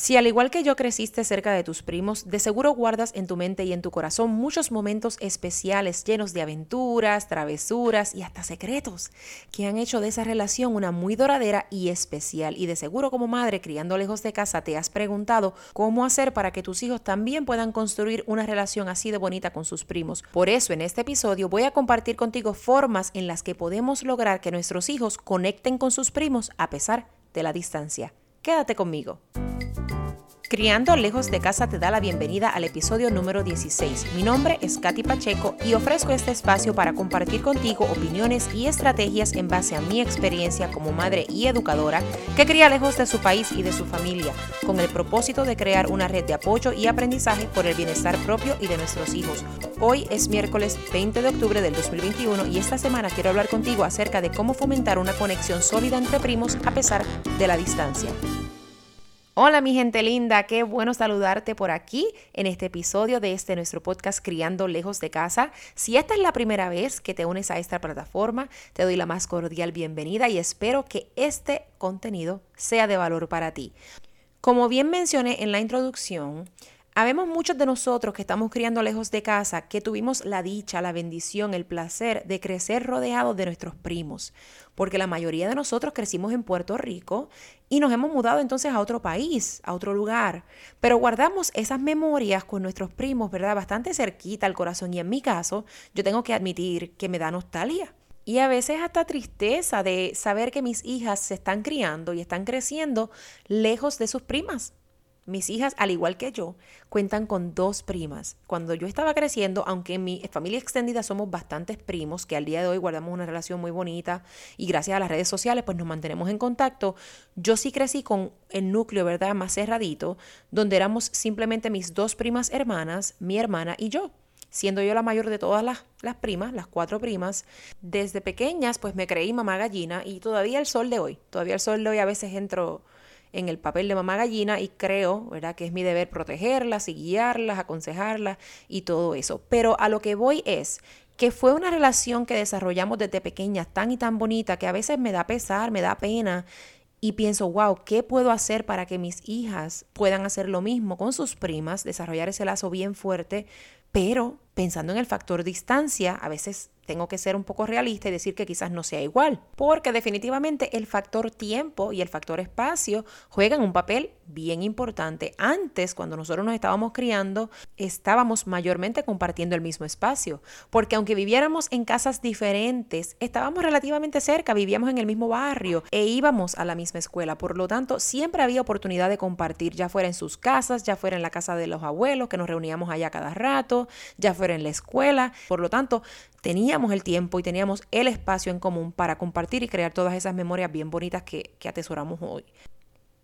Si al igual que yo creciste cerca de tus primos, de seguro guardas en tu mente y en tu corazón muchos momentos especiales llenos de aventuras, travesuras y hasta secretos que han hecho de esa relación una muy doradera y especial. Y de seguro como madre criando lejos de casa te has preguntado cómo hacer para que tus hijos también puedan construir una relación así de bonita con sus primos. Por eso en este episodio voy a compartir contigo formas en las que podemos lograr que nuestros hijos conecten con sus primos a pesar de la distancia. Quédate conmigo. Criando lejos de casa te da la bienvenida al episodio número 16. Mi nombre es Katy Pacheco y ofrezco este espacio para compartir contigo opiniones y estrategias en base a mi experiencia como madre y educadora que cría lejos de su país y de su familia, con el propósito de crear una red de apoyo y aprendizaje por el bienestar propio y de nuestros hijos. Hoy es miércoles 20 de octubre del 2021 y esta semana quiero hablar contigo acerca de cómo fomentar una conexión sólida entre primos a pesar de la distancia. Hola mi gente linda, qué bueno saludarte por aquí en este episodio de este nuestro podcast Criando lejos de casa. Si esta es la primera vez que te unes a esta plataforma, te doy la más cordial bienvenida y espero que este contenido sea de valor para ti. Como bien mencioné en la introducción, Habemos muchos de nosotros que estamos criando lejos de casa que tuvimos la dicha, la bendición, el placer de crecer rodeados de nuestros primos, porque la mayoría de nosotros crecimos en Puerto Rico y nos hemos mudado entonces a otro país, a otro lugar, pero guardamos esas memorias con nuestros primos, ¿verdad? Bastante cerquita al corazón y en mi caso, yo tengo que admitir que me da nostalgia. Y a veces hasta tristeza de saber que mis hijas se están criando y están creciendo lejos de sus primas. Mis hijas, al igual que yo, cuentan con dos primas. Cuando yo estaba creciendo, aunque en mi familia extendida somos bastantes primos, que al día de hoy guardamos una relación muy bonita y gracias a las redes sociales pues nos mantenemos en contacto, yo sí crecí con el núcleo, ¿verdad?, más cerradito, donde éramos simplemente mis dos primas hermanas, mi hermana y yo siendo yo la mayor de todas las, las, primas, las cuatro primas, desde pequeñas pues me creí mamá gallina y todavía el sol de hoy, todavía el sol de hoy a veces entro en el papel de mamá gallina y creo, ¿verdad?, que es mi deber protegerlas y guiarlas, aconsejarlas y todo eso. Pero a lo que voy es que fue una relación que desarrollamos desde pequeñas tan y tan bonita que a veces me da pesar, me da pena y pienso, wow, ¿qué puedo hacer para que mis hijas puedan hacer lo mismo con sus primas, desarrollar ese lazo bien fuerte, pero pensando en el factor distancia, a veces tengo que ser un poco realista y decir que quizás no sea igual, porque definitivamente el factor tiempo y el factor espacio juegan un papel bien importante. Antes, cuando nosotros nos estábamos criando, estábamos mayormente compartiendo el mismo espacio, porque aunque viviéramos en casas diferentes, estábamos relativamente cerca, vivíamos en el mismo barrio e íbamos a la misma escuela. Por lo tanto, siempre había oportunidad de compartir, ya fuera en sus casas, ya fuera en la casa de los abuelos, que nos reuníamos allá cada rato, ya fuera en la escuela. Por lo tanto, teníamos el tiempo y teníamos el espacio en común para compartir y crear todas esas memorias bien bonitas que, atesoramos hoy.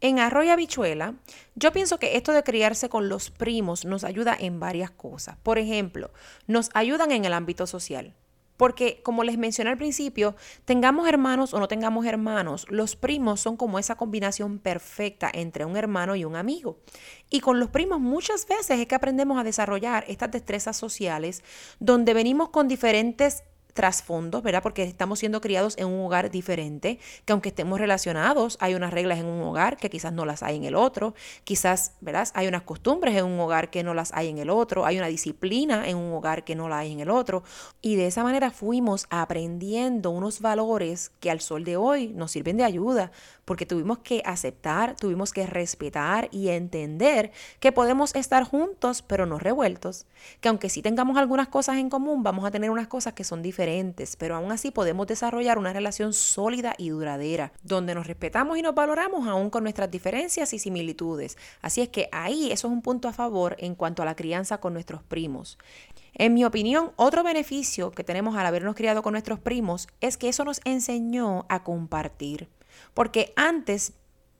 En Arroyo Habichuela, yo pienso que esto de criarse con los primos nos ayuda en varias cosas. Por ejemplo, nos ayudan en el ámbito social. Porque, como les mencioné al principio, tengamos hermanos o no tengamos hermanos, los primos son como esa combinación perfecta entre un hermano y un amigo. Y con los primos muchas veces es que aprendemos a desarrollar estas destrezas sociales donde venimos con diferentes trasfondos, ¿verdad? Porque estamos siendo criados en un hogar diferente, que aunque estemos relacionados, hay unas reglas en un hogar que quizás no las hay en el otro, quizás, ¿verdad? Hay unas costumbres en un hogar que no las hay en el otro, hay una disciplina en un hogar que no la hay en el otro, y de esa manera fuimos aprendiendo unos valores que al sol de hoy nos sirven de ayuda, porque tuvimos que aceptar, tuvimos que respetar y entender que podemos estar juntos, pero no revueltos, que aunque sí tengamos algunas cosas en común, vamos a tener unas cosas que son diferentes pero aún así podemos desarrollar una relación sólida y duradera, donde nos respetamos y nos valoramos aún con nuestras diferencias y similitudes. Así es que ahí eso es un punto a favor en cuanto a la crianza con nuestros primos. En mi opinión, otro beneficio que tenemos al habernos criado con nuestros primos es que eso nos enseñó a compartir. Porque antes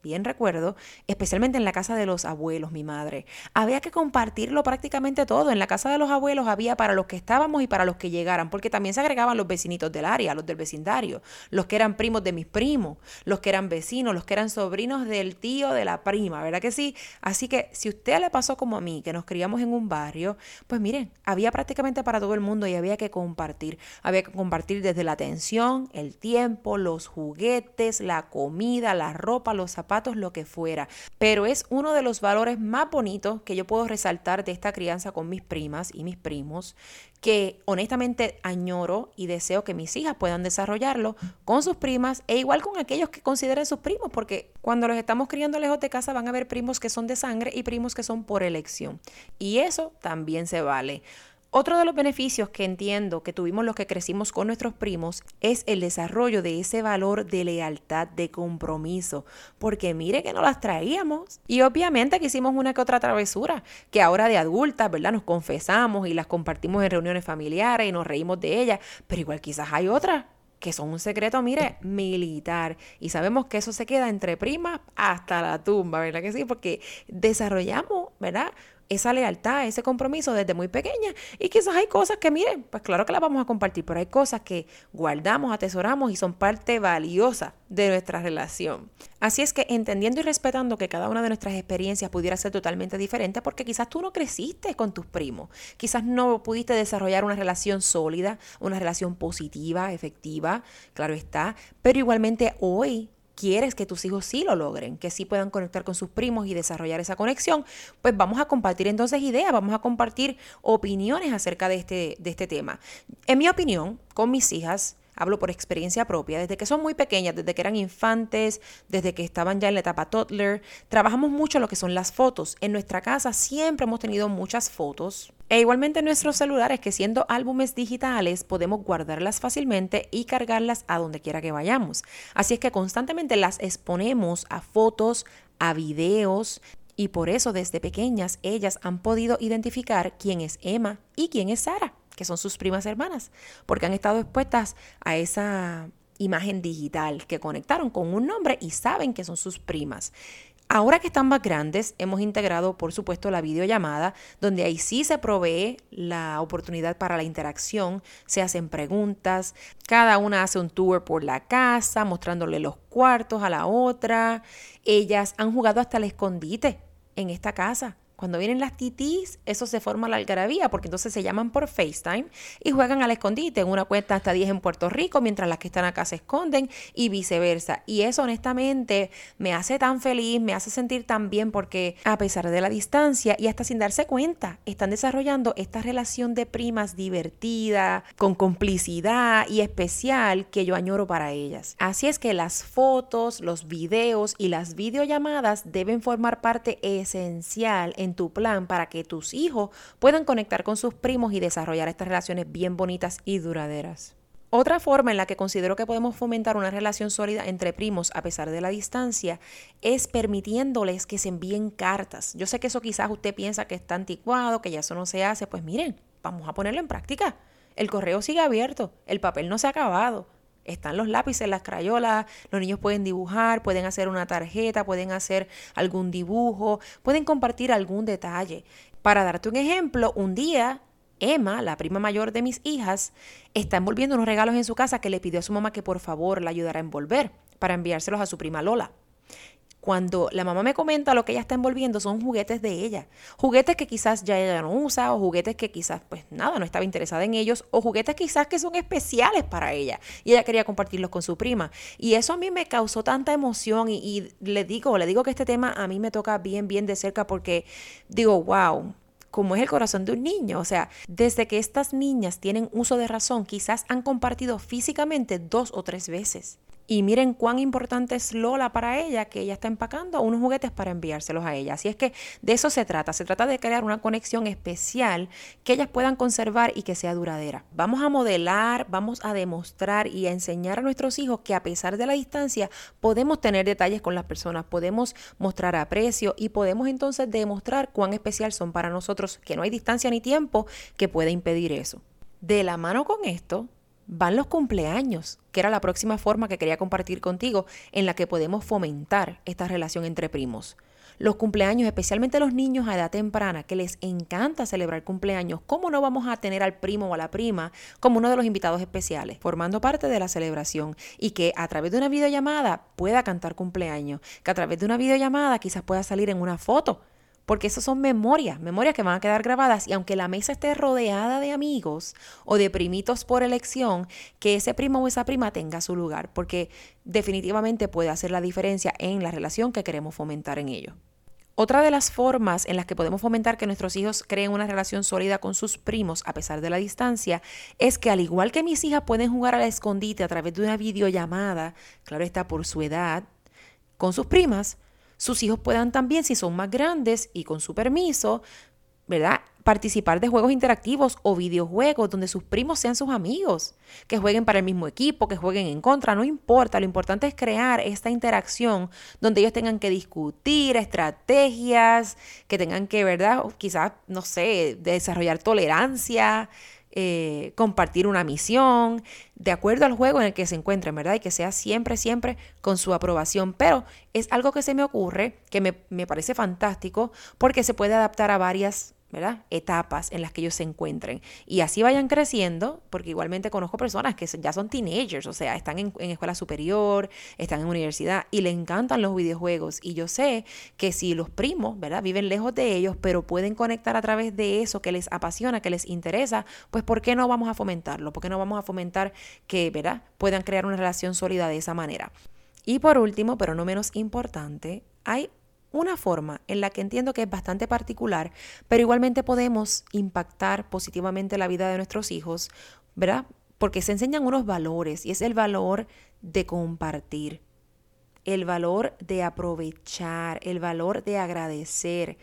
bien recuerdo, especialmente en la casa de los abuelos, mi madre. Había que compartirlo prácticamente todo. En la casa de los abuelos había para los que estábamos y para los que llegaran, porque también se agregaban los vecinitos del área, los del vecindario, los que eran primos de mis primos, los que eran vecinos, los que eran sobrinos del tío de la prima, ¿verdad que sí? Así que si usted le pasó como a mí, que nos criamos en un barrio, pues miren, había prácticamente para todo el mundo y había que compartir. Había que compartir desde la atención, el tiempo, los juguetes, la comida, la ropa, los zapatos zapatos, lo que fuera. Pero es uno de los valores más bonitos que yo puedo resaltar de esta crianza con mis primas y mis primos, que honestamente añoro y deseo que mis hijas puedan desarrollarlo con sus primas e igual con aquellos que consideren sus primos, porque cuando los estamos criando lejos de casa van a haber primos que son de sangre y primos que son por elección. Y eso también se vale. Otro de los beneficios que entiendo que tuvimos los que crecimos con nuestros primos es el desarrollo de ese valor de lealtad, de compromiso, porque mire que no las traíamos. Y obviamente que hicimos una que otra travesura, que ahora de adultas, ¿verdad? Nos confesamos y las compartimos en reuniones familiares y nos reímos de ellas, pero igual quizás hay otras que son un secreto, mire, militar. Y sabemos que eso se queda entre primas hasta la tumba, ¿verdad que sí? Porque desarrollamos, ¿verdad? Esa lealtad, ese compromiso desde muy pequeña. Y quizás hay cosas que, miren, pues claro que las vamos a compartir, pero hay cosas que guardamos, atesoramos y son parte valiosa de nuestra relación. Así es que entendiendo y respetando que cada una de nuestras experiencias pudiera ser totalmente diferente, porque quizás tú no creciste con tus primos, quizás no pudiste desarrollar una relación sólida, una relación positiva, efectiva, claro está, pero igualmente hoy quieres que tus hijos sí lo logren, que sí puedan conectar con sus primos y desarrollar esa conexión, pues vamos a compartir entonces ideas, vamos a compartir opiniones acerca de este, de este tema. En mi opinión, con mis hijas, hablo por experiencia propia, desde que son muy pequeñas, desde que eran infantes, desde que estaban ya en la etapa toddler, trabajamos mucho lo que son las fotos. En nuestra casa siempre hemos tenido muchas fotos, e igualmente nuestros celulares, que siendo álbumes digitales, podemos guardarlas fácilmente y cargarlas a donde quiera que vayamos. Así es que constantemente las exponemos a fotos, a videos, y por eso desde pequeñas ellas han podido identificar quién es Emma y quién es Sara, que son sus primas hermanas, porque han estado expuestas a esa imagen digital que conectaron con un nombre y saben que son sus primas. Ahora que están más grandes, hemos integrado, por supuesto, la videollamada, donde ahí sí se provee la oportunidad para la interacción, se hacen preguntas, cada una hace un tour por la casa, mostrándole los cuartos a la otra. Ellas han jugado hasta el escondite en esta casa. Cuando vienen las titis, eso se forma la algarabía, porque entonces se llaman por FaceTime y juegan al escondite. En una cuenta hasta 10 en Puerto Rico, mientras las que están acá se esconden y viceversa. Y eso honestamente me hace tan feliz, me hace sentir tan bien porque a pesar de la distancia y hasta sin darse cuenta, están desarrollando esta relación de primas divertida, con complicidad y especial que yo añoro para ellas. Así es que las fotos, los videos y las videollamadas deben formar parte esencial tu plan para que tus hijos puedan conectar con sus primos y desarrollar estas relaciones bien bonitas y duraderas. Otra forma en la que considero que podemos fomentar una relación sólida entre primos a pesar de la distancia es permitiéndoles que se envíen cartas. Yo sé que eso quizás usted piensa que está anticuado, que ya eso no se hace, pues miren, vamos a ponerlo en práctica. El correo sigue abierto, el papel no se ha acabado. Están los lápices, las crayolas, los niños pueden dibujar, pueden hacer una tarjeta, pueden hacer algún dibujo, pueden compartir algún detalle. Para darte un ejemplo, un día Emma, la prima mayor de mis hijas, está envolviendo unos regalos en su casa que le pidió a su mamá que por favor la ayudara a envolver para enviárselos a su prima Lola. Cuando la mamá me comenta lo que ella está envolviendo son juguetes de ella. Juguetes que quizás ya ella no usa o juguetes que quizás pues nada, no estaba interesada en ellos o juguetes quizás que son especiales para ella y ella quería compartirlos con su prima. Y eso a mí me causó tanta emoción y, le digo, le digo que este tema a mí me toca bien, bien de cerca porque digo, wow, como es el corazón de un niño. O sea, desde que estas niñas tienen uso de razón, quizás han compartido físicamente dos o tres veces. Y miren cuán importante es Lola para ella, que ella está empacando unos juguetes para enviárselos a ella. Así es que de eso se trata. Se trata de crear una conexión especial que ellas puedan conservar y que sea duradera. Vamos a modelar, vamos a demostrar y a enseñar a nuestros hijos que a pesar de la distancia podemos tener detalles con las personas, podemos mostrar aprecio y podemos entonces demostrar cuán especial son para nosotros, que no hay distancia ni tiempo que pueda impedir eso. De la mano con esto, van los cumpleaños, que era la próxima forma que quería compartir contigo en la que podemos fomentar esta relación entre primos. Los cumpleaños, especialmente los niños a edad temprana, que les encanta celebrar cumpleaños, ¿cómo no vamos a tener al primo o a la prima como uno de los invitados especiales, formando parte de la celebración y que a través de una videollamada pueda cantar cumpleaños, que a través de una videollamada quizás pueda salir en una foto porque esas son memorias, memorias que van a quedar grabadas y aunque la mesa esté rodeada de amigos o de primitos por elección, que ese primo o esa prima tenga su lugar, porque definitivamente puede hacer la diferencia en la relación que queremos fomentar en ellos. Otra de las formas en las que podemos fomentar que nuestros hijos creen una relación sólida con sus primos a pesar de la distancia es que al igual que mis hijas pueden jugar al escondite a través de una videollamada, claro está por su edad, con sus primas, sus hijos puedan también, si son más grandes y con su permiso, ¿verdad? Participar de juegos interactivos o videojuegos donde sus primos sean sus amigos, que jueguen para el mismo equipo, que jueguen en contra, no importa, lo importante es crear esta interacción donde ellos tengan que discutir estrategias, que tengan que, ¿verdad? Quizás, no sé, desarrollar tolerancia, eh, compartir una misión, de acuerdo al juego en el que se encuentren, ¿verdad? Y que sea siempre, siempre con su aprobación. Pero es algo que se me ocurre, que me, me parece fantástico, porque se puede adaptar a varias ¿verdad? etapas en las que ellos se encuentren. Y así vayan creciendo, porque igualmente conozco personas que ya son teenagers, o sea, están en, escuela superior, están en universidad y le encantan los videojuegos. Y yo sé que si los primos, ¿verdad? Viven lejos de ellos, pero pueden conectar a través de eso que les apasiona, que les interesa, pues ¿por qué no vamos a fomentarlo? ¿Por qué no vamos a fomentar que, ¿verdad? Puedan crear una relación sólida de esa manera. Y por último, pero no menos importante, hay una forma en la que entiendo que es bastante particular, pero igualmente podemos impactar positivamente la vida de nuestros hijos, ¿verdad? Porque se enseñan unos valores y es el valor de compartir, el valor de aprovechar, el valor de agradecer.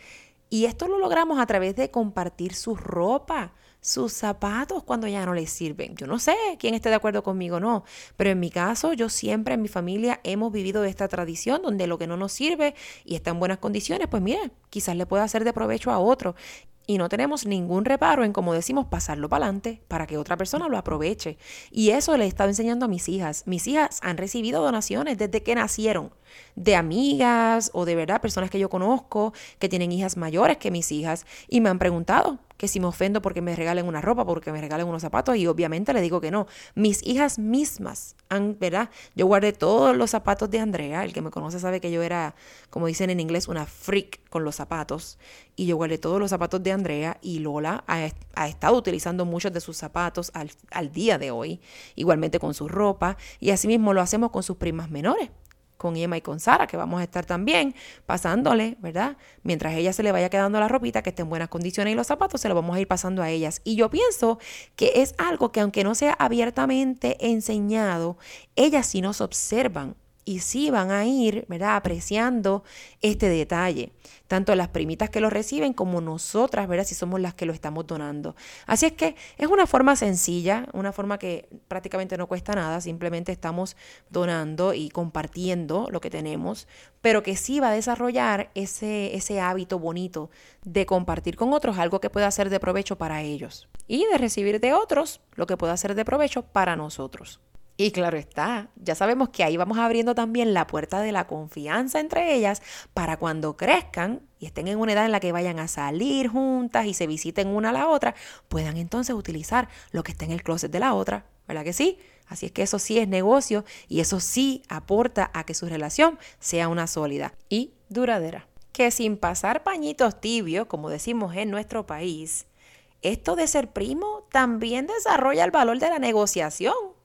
Y esto lo logramos a través de compartir su ropa, sus zapatos cuando ya no les sirven. Yo no sé quién esté de acuerdo conmigo o no, pero en mi caso yo siempre en mi familia hemos vivido esta tradición donde lo que no nos sirve y está en buenas condiciones, pues mire, quizás le pueda hacer de provecho a otro y no tenemos ningún reparo en, como decimos, pasarlo para adelante para que otra persona lo aproveche. Y eso le he estado enseñando a mis hijas. Mis hijas han recibido donaciones desde que nacieron, de amigas o de verdad personas que yo conozco que tienen hijas mayores que mis hijas y me han preguntado, que si me ofendo porque me regalen una ropa, porque me regalen unos zapatos, y obviamente le digo que no. Mis hijas mismas, han, ¿verdad? Yo guardé todos los zapatos de Andrea, el que me conoce sabe que yo era, como dicen en inglés, una freak con los zapatos, y yo guardé todos los zapatos de Andrea, y Lola ha, ha estado utilizando muchos de sus zapatos al, al día de hoy, igualmente con su ropa, y asimismo lo hacemos con sus primas menores con Emma y con Sara, que vamos a estar también pasándole, ¿verdad? Mientras ella se le vaya quedando la ropita que esté en buenas condiciones y los zapatos, se lo vamos a ir pasando a ellas. Y yo pienso que es algo que aunque no sea abiertamente enseñado, ellas sí nos observan y sí van a ir, ¿verdad? Apreciando este detalle, tanto las primitas que lo reciben como nosotras, ¿verdad? Si somos las que lo estamos donando. Así es que es una forma sencilla, una forma que prácticamente no cuesta nada, simplemente estamos donando y compartiendo lo que tenemos, pero que sí va a desarrollar ese, ese hábito bonito de compartir con otros algo que pueda ser de provecho para ellos y de recibir de otros lo que pueda ser de provecho para nosotros. Y claro está, ya sabemos que ahí vamos abriendo también la puerta de la confianza entre ellas para cuando crezcan y estén en una edad en la que vayan a salir juntas y se visiten una a la otra, puedan entonces utilizar lo que está en el closet de la otra, ¿verdad que sí? Así es que eso sí es negocio y eso sí aporta a que su relación sea una sólida y duradera. Que sin pasar pañitos tibios, como decimos en nuestro país, esto de ser primo también desarrolla el valor de la negociación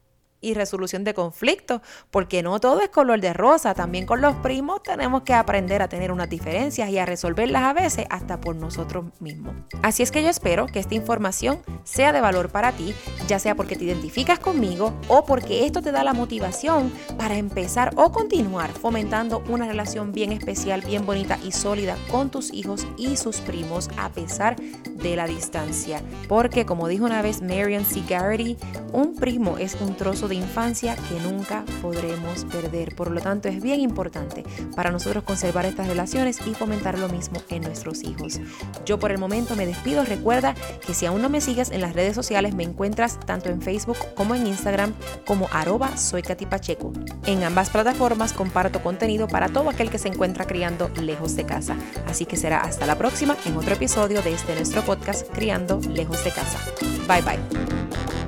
y resolución de conflictos, porque no todo es color de rosa, también con los primos tenemos que aprender a tener unas diferencias y a resolverlas a veces hasta por nosotros mismos. Así es que yo espero que esta información sea de valor para ti, ya sea porque te identificas conmigo o porque esto te da la motivación para empezar o continuar fomentando una relación bien especial, bien bonita y sólida con tus hijos y sus primos a pesar de la distancia. Porque como dijo una vez Marion C. Garrity, un primo es un trozo infancia que nunca podremos perder. Por lo tanto, es bien importante para nosotros conservar estas relaciones y fomentar lo mismo en nuestros hijos. Yo por el momento me despido. Recuerda que si aún no me sigues en las redes sociales, me encuentras tanto en Facebook como en Instagram como arroba soy Pacheco. En ambas plataformas comparto contenido para todo aquel que se encuentra criando lejos de casa. Así que será hasta la próxima en otro episodio de este nuestro podcast Criando lejos de casa. Bye bye.